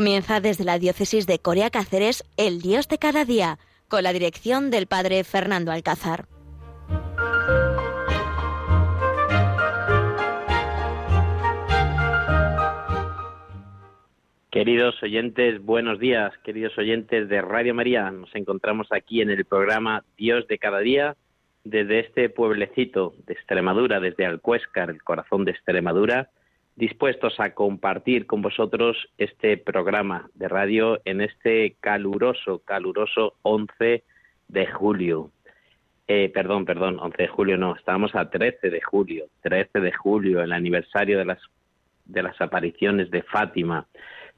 Comienza desde la diócesis de Corea Cáceres El Dios de cada día, con la dirección del padre Fernando Alcázar. Queridos oyentes, buenos días, queridos oyentes de Radio María. Nos encontramos aquí en el programa Dios de cada día desde este pueblecito de Extremadura, desde Alcuéscar, el corazón de Extremadura, dispuestos a compartir con vosotros este programa de radio en este caluroso, caluroso 11 de julio. Eh, perdón, perdón, 11 de julio no, estábamos a 13 de julio, 13 de julio, el aniversario de las, de las apariciones de Fátima.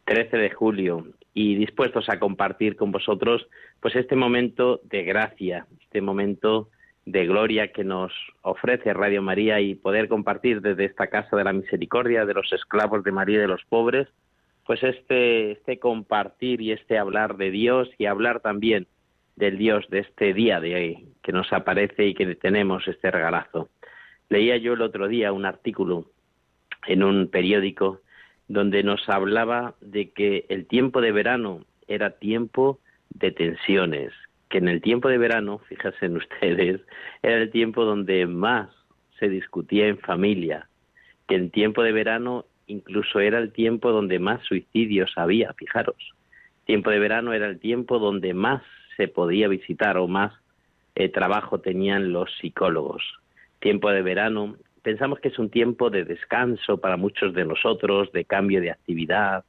13 de julio y dispuestos a compartir con vosotros pues este momento de gracia, este momento de gloria que nos ofrece Radio María y poder compartir desde esta casa de la misericordia de los esclavos de María y de los pobres, pues este, este compartir y este hablar de Dios y hablar también del Dios de este día de hoy que nos aparece y que tenemos este regalazo. Leía yo el otro día un artículo en un periódico donde nos hablaba de que el tiempo de verano era tiempo de tensiones, que en el tiempo de verano, fíjense ustedes, era el tiempo donde más se discutía en familia, que el tiempo de verano incluso era el tiempo donde más suicidios había, fijaros. Tiempo de verano era el tiempo donde más se podía visitar o más eh, trabajo tenían los psicólogos. Tiempo de verano pensamos que es un tiempo de descanso para muchos de nosotros, de cambio de actividad,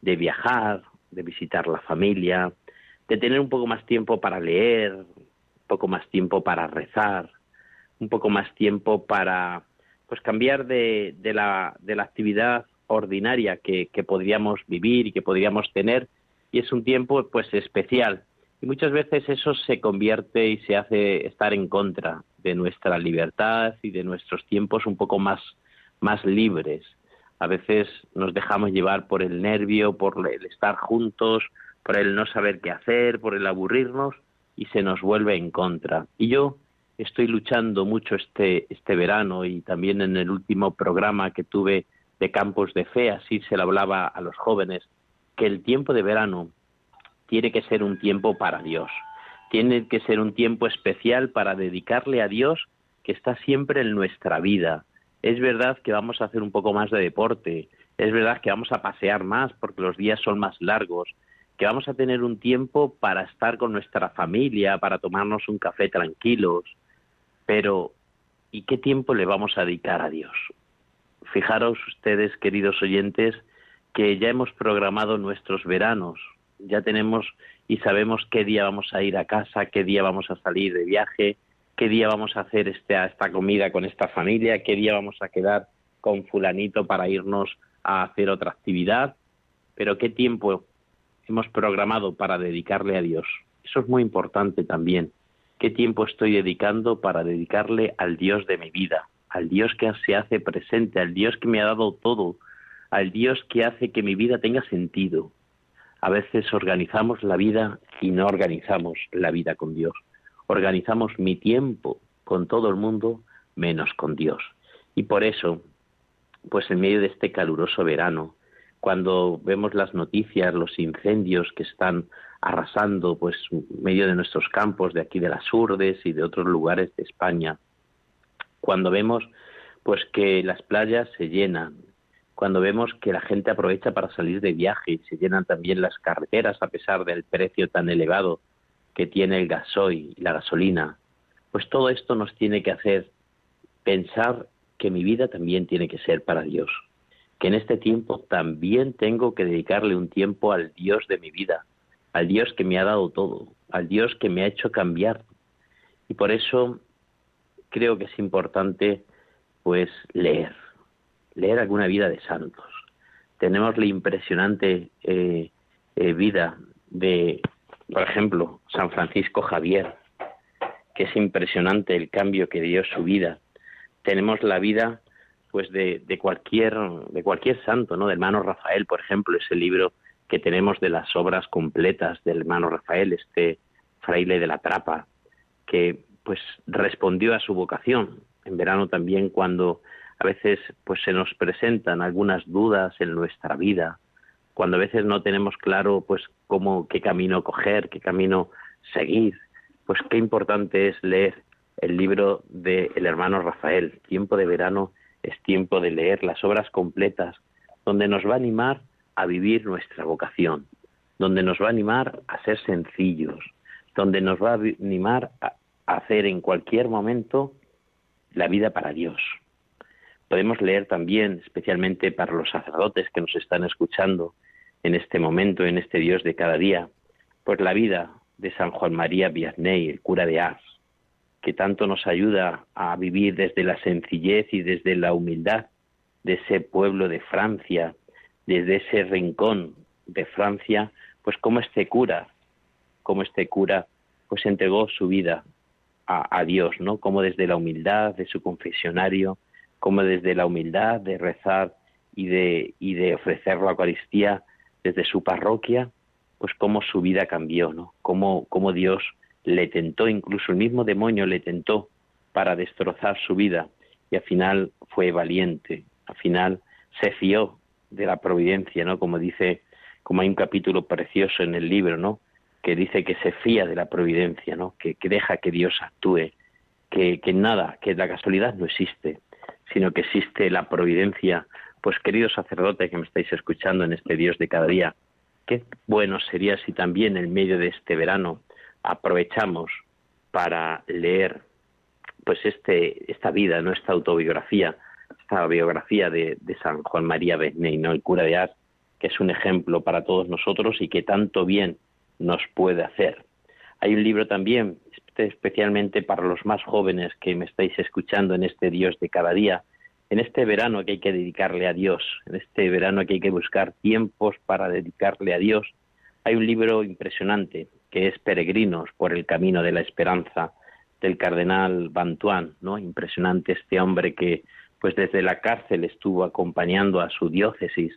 de viajar, de visitar la familia, de tener un poco más tiempo para leer, un poco más tiempo para rezar, un poco más tiempo para pues cambiar de, de, la, de la actividad ordinaria que, que podríamos vivir y que podríamos tener y es un tiempo pues especial y muchas veces eso se convierte y se hace estar en contra de nuestra libertad y de nuestros tiempos un poco más, más libres. A veces nos dejamos llevar por el nervio, por el estar juntos, por el no saber qué hacer, por el aburrirnos y se nos vuelve en contra. Y yo estoy luchando mucho este, este verano y también en el último programa que tuve de campos de fe, así se lo hablaba a los jóvenes, que el tiempo de verano tiene que ser un tiempo para Dios. Tiene que ser un tiempo especial para dedicarle a Dios que está siempre en nuestra vida. Es verdad que vamos a hacer un poco más de deporte, es verdad que vamos a pasear más porque los días son más largos, que vamos a tener un tiempo para estar con nuestra familia, para tomarnos un café tranquilos, pero ¿y qué tiempo le vamos a dedicar a Dios? Fijaros ustedes, queridos oyentes, que ya hemos programado nuestros veranos, ya tenemos y sabemos qué día vamos a ir a casa, qué día vamos a salir de viaje, qué día vamos a hacer esta, esta comida con esta familia, qué día vamos a quedar con fulanito para irnos a hacer otra actividad, pero qué tiempo hemos programado para dedicarle a Dios. Eso es muy importante también. ¿Qué tiempo estoy dedicando para dedicarle al Dios de mi vida? Al Dios que se hace presente, al Dios que me ha dado todo, al Dios que hace que mi vida tenga sentido, a veces organizamos la vida y no organizamos la vida con Dios. Organizamos mi tiempo con todo el mundo menos con Dios. Y por eso, pues en medio de este caluroso verano, cuando vemos las noticias, los incendios que están arrasando pues medio de nuestros campos de aquí de las Urdes y de otros lugares de España, cuando vemos pues que las playas se llenan, cuando vemos que la gente aprovecha para salir de viaje y se llenan también las carreteras a pesar del precio tan elevado que tiene el gasoil y la gasolina, pues todo esto nos tiene que hacer pensar que mi vida también tiene que ser para Dios, en este tiempo también tengo que dedicarle un tiempo al Dios de mi vida, al Dios que me ha dado todo, al Dios que me ha hecho cambiar. Y por eso creo que es importante pues leer, leer alguna vida de santos. Tenemos la impresionante eh, eh, vida de, por ejemplo, San Francisco Javier, que es impresionante el cambio que dio su vida. Tenemos la vida pues de, de cualquier de cualquier santo, ¿no? Del hermano Rafael, por ejemplo, ese libro que tenemos de las obras completas del hermano Rafael, este fraile de la trapa, que pues respondió a su vocación. En verano también cuando a veces pues se nos presentan algunas dudas en nuestra vida, cuando a veces no tenemos claro pues cómo qué camino coger, qué camino seguir, pues qué importante es leer el libro del el hermano Rafael. Tiempo de verano es tiempo de leer las obras completas, donde nos va a animar a vivir nuestra vocación, donde nos va a animar a ser sencillos, donde nos va a animar a hacer en cualquier momento la vida para Dios. Podemos leer también, especialmente para los sacerdotes que nos están escuchando en este momento, en este Dios de cada día, pues la vida de San Juan María Vianney, el cura de Ars, que tanto nos ayuda a vivir desde la sencillez y desde la humildad de ese pueblo de Francia, desde ese rincón de Francia, pues como este cura, como este cura, pues entregó su vida a, Dios, ¿no? Como desde la humildad de su confesionario, como desde la humildad de rezar y de, y de ofrecer la Eucaristía desde su parroquia, pues cómo su vida cambió, ¿no? Cómo, cómo Dios le tentó, incluso el mismo demonio le tentó para destrozar su vida y al final fue valiente, al final se fió de la providencia, ¿no? Como dice, como hay un capítulo precioso en el libro, ¿no? Que dice que se fía de la providencia, ¿no? Que, deja que Dios actúe, que, que nada, que la casualidad no existe, sino que existe la providencia. Pues queridos sacerdotes que me estáis escuchando en este Dios de cada día, qué bueno sería si también en medio de este verano aprovechamos para leer pues este esta vida, ¿no? esta autobiografía, esta biografía de, San Juan María Bezney, ¿no? el cura de Ars, que es un ejemplo para todos nosotros y que tanto bien nos puede hacer. Hay un libro también especialmente para los más jóvenes que me estáis escuchando en este Dios de cada día, en este verano que hay que dedicarle a Dios, en este verano que hay que buscar tiempos para dedicarle a Dios. Hay un libro impresionante que es Peregrinos por el camino de la esperanza del cardenal Bantuán, ¿no? Impresionante este hombre que pues desde la cárcel estuvo acompañando a su diócesis,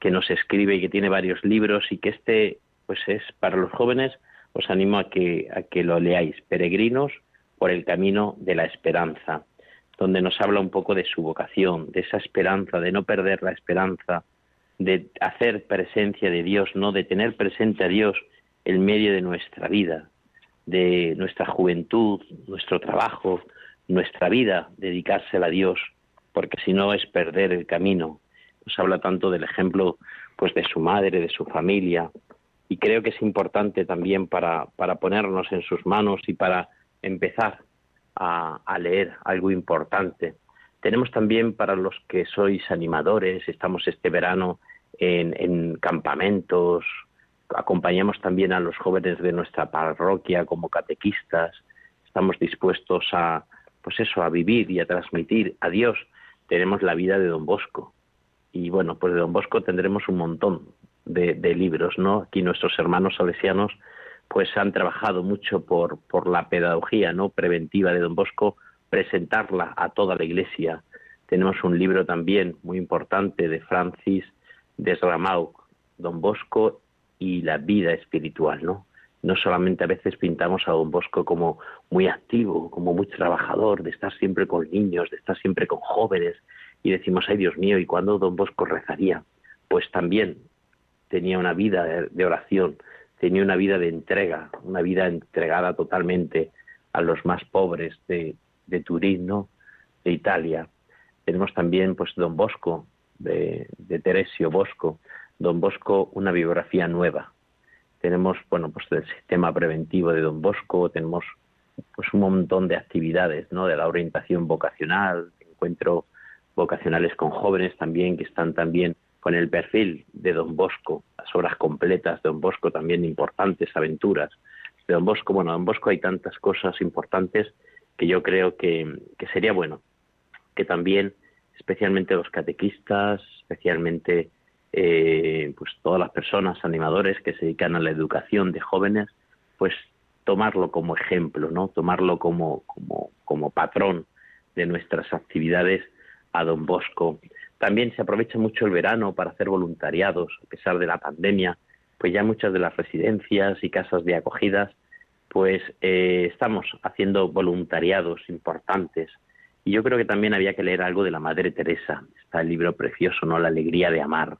que nos escribe y que tiene varios libros y que este pues es para los jóvenes os animo a que, a que lo leáis, Peregrinos por el camino de la esperanza, donde nos habla un poco de su vocación, de esa esperanza, de no perder la esperanza, de hacer presencia de Dios, no de tener presente a Dios en medio de nuestra vida, de nuestra juventud, nuestro trabajo, nuestra vida, dedicársela a Dios, porque si no es perder el camino. Nos habla tanto del ejemplo pues de su madre, de su familia, y creo que es importante también para, para ponernos en sus manos y para empezar a, leer algo importante. Tenemos también para los que sois animadores, estamos este verano en campamentos, acompañamos también a los jóvenes de nuestra parroquia como catequistas, estamos dispuestos a, pues eso, a vivir y a transmitir a Dios. Tenemos la vida de Don Bosco. Y bueno, pues de Don Bosco tendremos un montón de, libros, ¿no? Aquí nuestros hermanos salesianos pues han trabajado mucho por, por la pedagogía no preventiva de Don Bosco, presentarla a toda la Iglesia. Tenemos un libro también muy importante de Francis Desramau, Don Bosco y la vida espiritual, ¿no? No solamente a veces pintamos a Don Bosco como muy activo, como muy trabajador, de estar siempre con niños, de estar siempre con jóvenes, y decimos, ay Dios mío, ¿y cuándo Don Bosco rezaría? Pues también tenía una vida de oración, tenía una vida de entrega, una vida entregada totalmente a los más pobres de, Turín, ¿no? de Italia. Tenemos también pues Don Bosco, de, de Teresio Bosco, Don Bosco, una biografía nueva. Tenemos, bueno, pues el sistema preventivo de Don Bosco, tenemos pues un montón de actividades, ¿no? De la orientación vocacional, encuentro vocacionales con jóvenes también que están también con el perfil de Don Bosco, las obras completas de Don Bosco también importantes, aventuras de Don Bosco. Bueno, Don Bosco hay tantas cosas importantes que yo creo que, sería bueno que también, especialmente los catequistas, especialmente eh, pues todas las personas, animadores que se dedican a la educación de jóvenes, pues tomarlo como ejemplo, ¿no? Tomarlo como, como, como patrón de nuestras actividades a Don Bosco, también se aprovecha mucho el verano para hacer voluntariados, a pesar de la pandemia, pues ya muchas de las residencias y casas de acogidas, pues eh, estamos haciendo voluntariados importantes. Y yo creo que también había que leer algo de la Madre Teresa. Está el libro precioso, ¿no? La alegría de amar,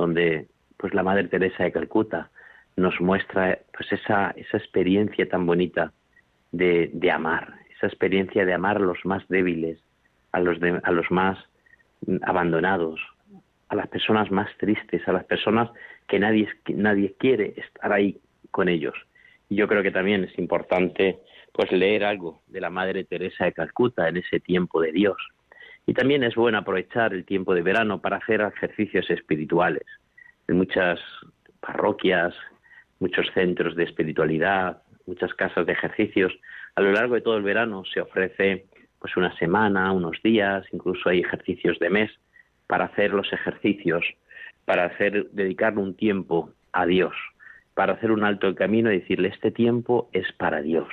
donde pues la Madre Teresa de Calcuta nos muestra pues esa, esa experiencia tan bonita de, de amar, esa experiencia de amar a los más débiles, a los, a los más abandonados, a las personas más tristes, a las personas que nadie, nadie quiere estar ahí con ellos. Y yo creo que también es importante pues leer algo de la Madre Teresa de Calcuta en ese tiempo de Dios. Y también es bueno aprovechar el tiempo de verano para hacer ejercicios espirituales. En muchas parroquias, muchos centros de espiritualidad, muchas casas de ejercicios, a lo largo de todo el verano se ofrece pues una semana, unos días, incluso hay ejercicios de mes para hacer los ejercicios, para hacer dedicarle un tiempo a Dios, para hacer un alto el camino y decirle este tiempo es para Dios.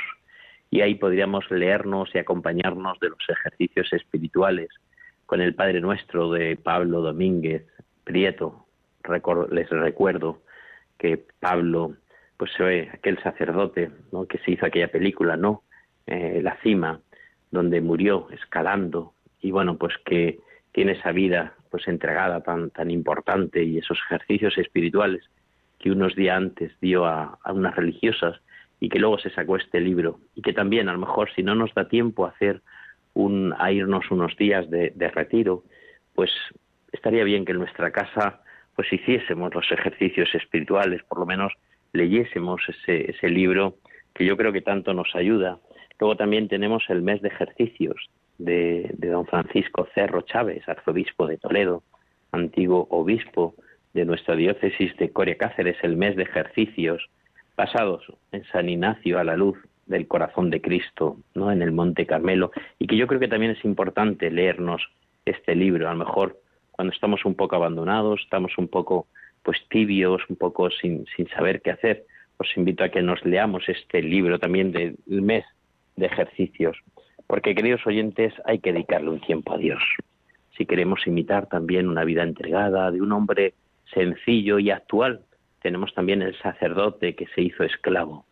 Y ahí podríamos leernos y acompañarnos de los ejercicios espirituales con el Padre Nuestro de Pablo Domínguez Prieto. les recuerdo que Pablo, pues fue aquel sacerdote ¿no? que se hizo aquella película, ¿no? Eh, la cima, donde murió escalando y bueno, pues que tiene esa vida pues entregada tan, tan importante y esos ejercicios espirituales que unos días antes dio a, unas religiosas y que luego se sacó este libro y que también a lo mejor si no nos da tiempo a hacer un, a irnos unos días de, de retiro, pues estaría bien que en nuestra casa pues hiciésemos los ejercicios espirituales, por lo menos leyésemos ese, ese libro que yo creo que tanto nos ayuda. Luego también tenemos el mes de ejercicios de, don Francisco Cerro Chávez, arzobispo de Toledo, antiguo obispo de nuestra diócesis de Coria Cáceres, el mes de ejercicios pasados en San Ignacio a la luz del corazón de Cristo, ¿no? en el Monte Carmelo, y que yo creo que también es importante leernos este libro, a lo mejor cuando estamos un poco abandonados, estamos un poco pues tibios, un poco sin, sin saber qué hacer, os invito a que nos leamos este libro también del mes de ejercicios, porque queridos oyentes hay que dedicarle un tiempo a Dios. Si queremos imitar también una vida entregada de un hombre sencillo y actual, tenemos también el sacerdote que se hizo esclavo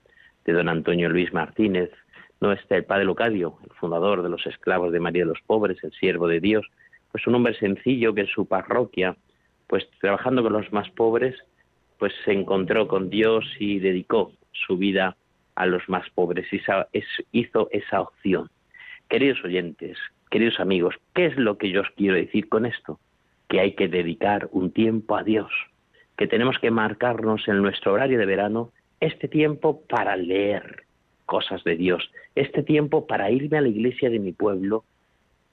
de don Antonio Luis Martínez, no está el padre Locadio, el fundador de los esclavos de María de los Pobres, el siervo de Dios, pues un hombre sencillo que en su parroquia, pues trabajando con los más pobres, pues se encontró con Dios y dedicó su vida a los más pobres y hizo esa opción. Queridos oyentes, queridos amigos, ¿qué es lo que yo os quiero decir con esto? Que hay que dedicar un tiempo a Dios, que tenemos que marcarnos en nuestro horario de verano este tiempo para leer cosas de Dios, este tiempo para irme a la iglesia de mi pueblo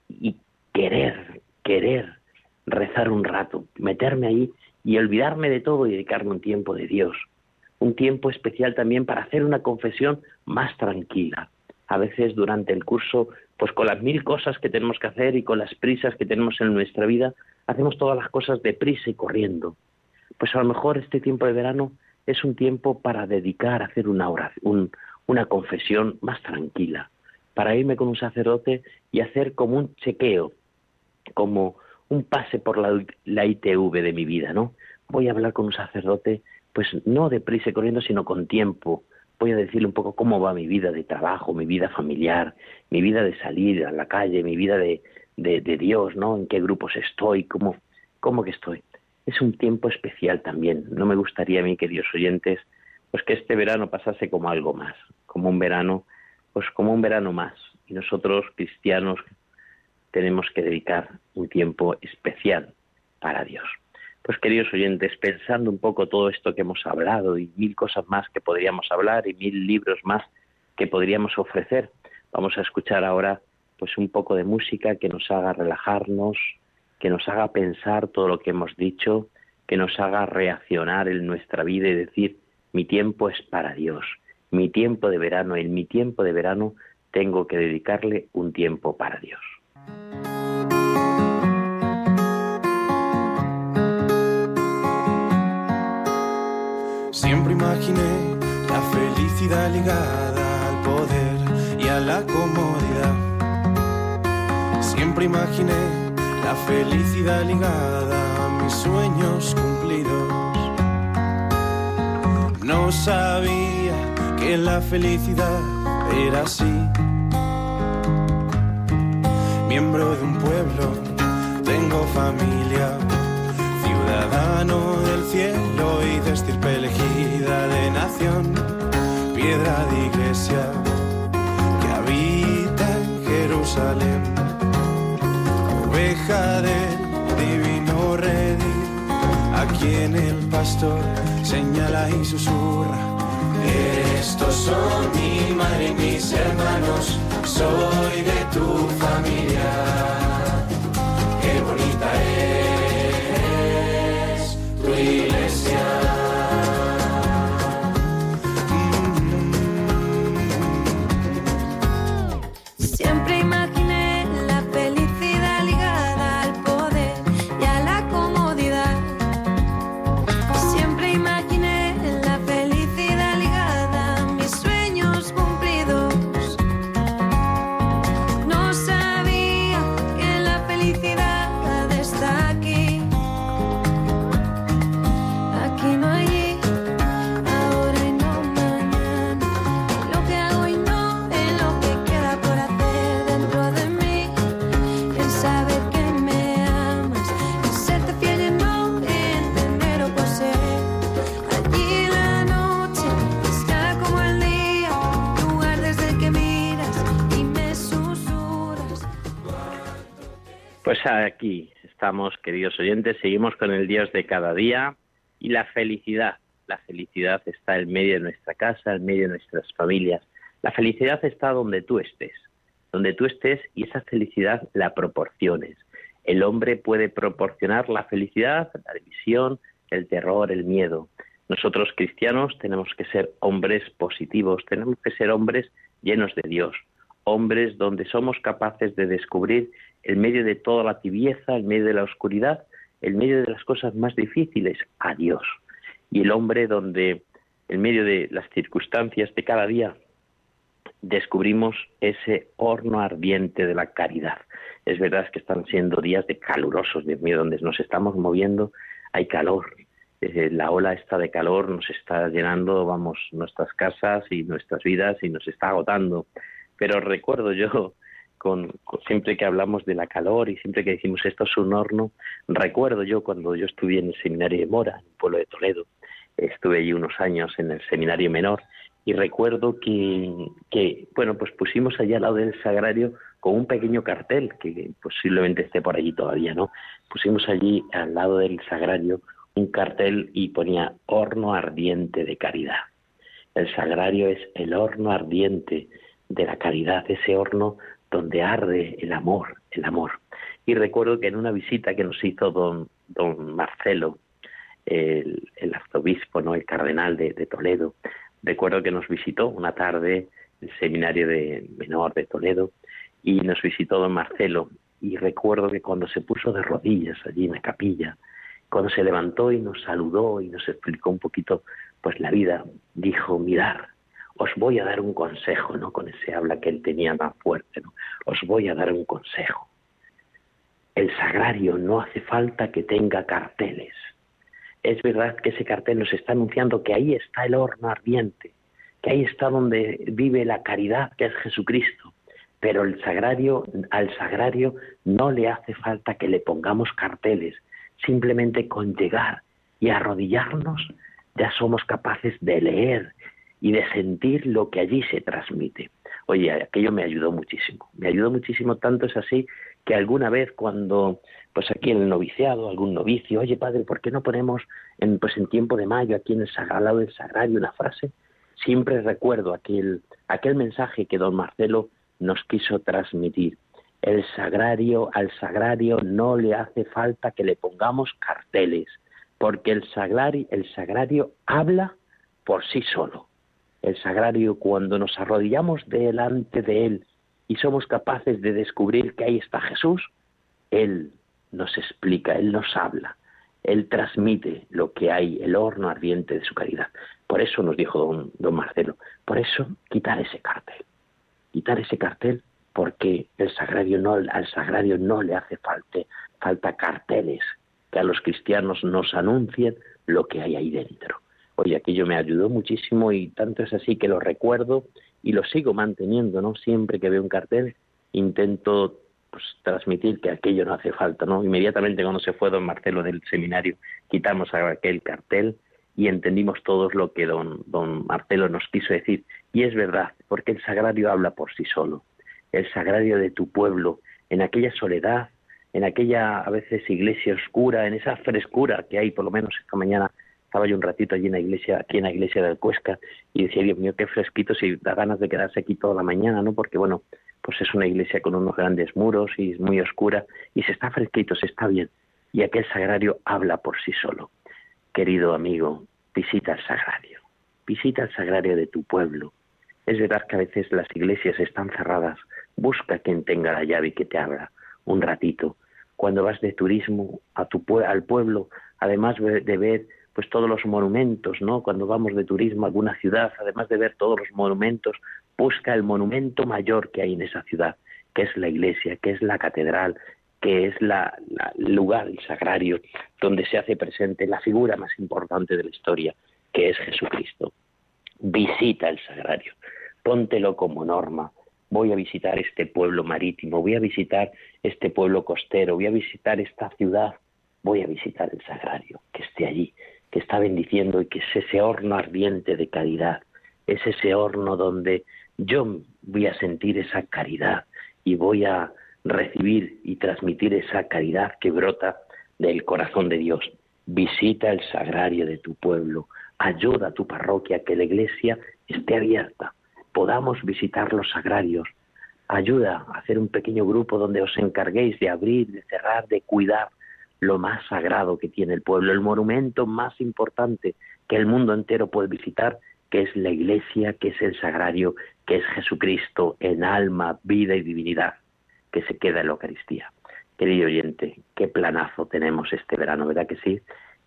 y querer, querer rezar un rato, meterme ahí y olvidarme de todo y dedicarme un tiempo de Dios, un tiempo especial también para hacer una confesión más tranquila. A veces durante el curso, pues con las mil cosas que tenemos que hacer y con las prisas que tenemos en nuestra vida, hacemos todas las cosas deprisa y corriendo. Pues a lo mejor este tiempo de verano es un tiempo para dedicar a hacer una oración, una confesión más tranquila, para irme con un sacerdote y hacer como un chequeo, como un pase por la, la ITV de mi vida, ¿no? Voy a hablar con un sacerdote pues no deprisa y corriendo, sino con tiempo. Voy a decirle un poco cómo va mi vida de trabajo, mi vida familiar, mi vida de salir a la calle, mi vida de, de, Dios, ¿no? En qué grupos estoy, cómo, cómo que estoy. Es un tiempo especial también. No me gustaría a mí, queridos oyentes, pues que este verano pasase como algo más, como un verano, pues como un verano más. Y nosotros, cristianos, tenemos que dedicar un tiempo especial para Dios. Pues queridos oyentes, pensando un poco todo esto que hemos hablado y mil cosas más que podríamos hablar y mil libros más que podríamos ofrecer, vamos a escuchar ahora pues un poco de música que nos haga relajarnos, que nos haga pensar todo lo que hemos dicho, que nos haga reaccionar en nuestra vida y decir, mi tiempo es para Dios, mi tiempo de verano, en mi tiempo de verano tengo que dedicarle un tiempo para Dios. Siempre imaginé la felicidad ligada al poder y a la comodidad. Siempre imaginé la felicidad ligada a mis sueños cumplidos. No sabía que la felicidad era así. Miembro de un pueblo, tengo familia, ciudadano del cielo y de estirpe elegida de nación, piedra de iglesia que habita en Jerusalén oveja del divino redil, a quien el pastor señala y susurra. Estos son mi madre y mis hermanos, soy de tu aquí estamos, queridos oyentes, seguimos con el Dios de cada día y la felicidad. La felicidad está en medio de nuestra casa, en medio de nuestras familias. La felicidad está donde tú estés, donde tú estés y esa felicidad la proporciones. El hombre puede proporcionar la felicidad, la división, el terror, el miedo. Nosotros cristianos tenemos que ser hombres positivos, tenemos que ser hombres llenos de Dios, hombres donde somos capaces de descubrir en medio de toda la tibieza, en medio de la oscuridad, en medio de las cosas más difíciles, a Dios. Y el hombre donde, en medio de las circunstancias de cada día, descubrimos ese horno ardiente de la caridad. Es verdad que están siendo días de calurosos, Dios mío, donde nos estamos moviendo, hay calor. La ola esta de calor nos está llenando, vamos, nuestras casas y nuestras vidas y nos está agotando. Pero recuerdo yo con, siempre que hablamos de la calor y siempre que decimos esto es un horno, recuerdo yo cuando yo estuve en el seminario de Mora, en el pueblo de Toledo, estuve allí unos años en el seminario menor y recuerdo que, que bueno, pues pusimos allá al lado del sagrario con un pequeño cartel que posiblemente esté por allí todavía, ¿no? Pusimos allí al lado del sagrario un cartel y ponía horno ardiente de caridad. El sagrario es el horno ardiente de la caridad, ese horno donde arde el amor, el amor. Y recuerdo que en una visita que nos hizo don, don Marcelo, el, arzobispo, ¿no? el cardenal de, Toledo, recuerdo que nos visitó una tarde el seminario de menor de Toledo y nos visitó don Marcelo y recuerdo que cuando se puso de rodillas allí en la capilla, cuando se levantó y nos saludó y nos explicó un poquito pues la vida, dijo, mirar, os voy a dar un consejo, ¿no? Con ese habla que él tenía más fuerte, ¿no? Os voy a dar un consejo. El sagrario no hace falta que tenga carteles. Es verdad que ese cartel nos está anunciando que ahí está el horno ardiente, que ahí está donde vive la caridad, que es Jesucristo. Pero el sagrario, al sagrario no le hace falta que le pongamos carteles. Simplemente con llegar y arrodillarnos ya somos capaces de leer y de sentir lo que allí se transmite. Oye, aquello me ayudó muchísimo. Me ayudó muchísimo, tanto es así que alguna vez cuando, pues aquí en el noviciado, algún novicio, oye padre, ¿por qué no ponemos en, pues en tiempo de mayo aquí en el sagrado del sagrario una frase? Siempre recuerdo aquel, aquel mensaje que don Marcelo nos quiso transmitir. El sagrario, al sagrario no le hace falta que le pongamos carteles, porque el sagrario, el sagrario habla por sí solo el sagrario, cuando nos arrodillamos delante de Él y somos capaces de descubrir que ahí está Jesús, Él nos explica, Él nos habla, Él transmite lo que hay, el horno ardiente de su caridad. Por eso nos dijo don, Marcelo, por eso quitar ese cartel, quitar ese cartel porque el sagrario no, al sagrario no le hace falta, falta carteles que a los cristianos nos anuncien lo que hay ahí dentro. Oye, aquello me ayudó muchísimo y tanto es así que lo recuerdo y lo sigo manteniendo, ¿no? Siempre que veo un cartel intento pues, transmitir que aquello no hace falta, ¿no? Inmediatamente cuando se fue don Marcelo del seminario quitamos aquel cartel y entendimos todos lo que don, don Marcelo nos quiso decir. Y es verdad, porque el sagrario habla por sí solo. el sagrario de tu pueblo, en aquella soledad, en aquella a veces iglesia oscura, en esa frescura que hay, por lo menos esta mañana estaba yo un ratito allí en la iglesia, aquí en la iglesia del Cuesca, y decía, Dios mío, qué fresquito, si da ganas de quedarse aquí toda la mañana, ¿no? Porque bueno, pues es una iglesia con unos grandes muros y es muy oscura, y se está fresquito, se está bien, y aquel sagrario habla por sí solo. Querido amigo, visita el sagrario, visita el sagrario de tu pueblo. Es verdad que a veces las iglesias están cerradas, busca quien tenga la llave y que te abra un ratito. Cuando vas de turismo a tu al pueblo, además de ver pues todos los monumentos, ¿no? Cuando vamos de turismo a alguna ciudad, además de ver todos los monumentos, busca el monumento mayor que hay en esa ciudad, que es la iglesia, que es la catedral, que es la, el lugar, el sagrario, donde se hace presente la figura más importante de la historia, que es Jesucristo. Visita el sagrario, póntelo como norma. Voy a visitar este pueblo marítimo, voy a visitar este pueblo costero, voy a visitar esta ciudad, voy a visitar el sagrario, que esté allí, que está bendiciendo y que es ese horno ardiente de caridad, es ese horno donde yo voy a sentir esa caridad y voy a recibir y transmitir esa caridad que brota del corazón de Dios. Visita el sagrario de tu pueblo, ayuda a tu parroquia que la iglesia esté abierta, podamos visitar los sagrarios, ayuda a hacer un pequeño grupo donde os encarguéis de abrir, de cerrar, de cuidar lo más sagrado que tiene el pueblo, el monumento más importante que el mundo entero puede visitar, que es la iglesia, que es el sagrario, que es Jesucristo en alma, vida y divinidad, que se queda en la Eucaristía. Querido oyente, qué planazo tenemos este verano, ¿verdad que sí?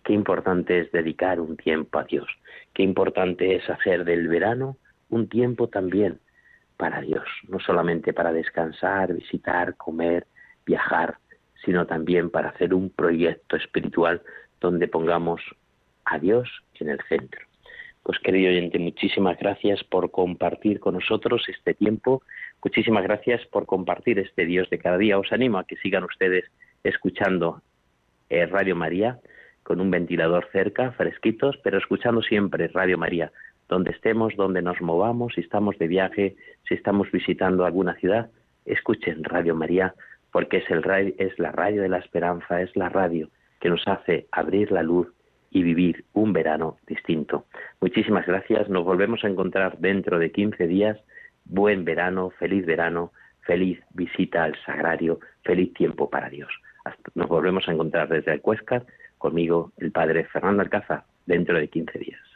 Qué importante es dedicar un tiempo a Dios, qué importante es hacer del verano un tiempo también para Dios, no solamente para descansar, visitar, comer, viajar, sino también para hacer un proyecto espiritual donde pongamos a Dios en el centro. Pues querido oyente, muchísimas gracias por compartir con nosotros este tiempo, muchísimas gracias por compartir este Dios de cada día. Os animo a que sigan ustedes escuchando eh, Radio María con un ventilador cerca, fresquitos, pero escuchando siempre Radio María, donde estemos, donde nos movamos, si estamos de viaje, si estamos visitando alguna ciudad, escuchen Radio María porque es, el, es la radio de la esperanza, es la radio que nos hace abrir la luz y vivir un verano distinto. Muchísimas gracias, nos volvemos a encontrar dentro de 15 días. Buen verano, feliz verano, feliz visita al sagrario, feliz tiempo para Dios. nos volvemos a encontrar desde el Cuescar, conmigo el Padre Fernando Alcázar, dentro de 15 días.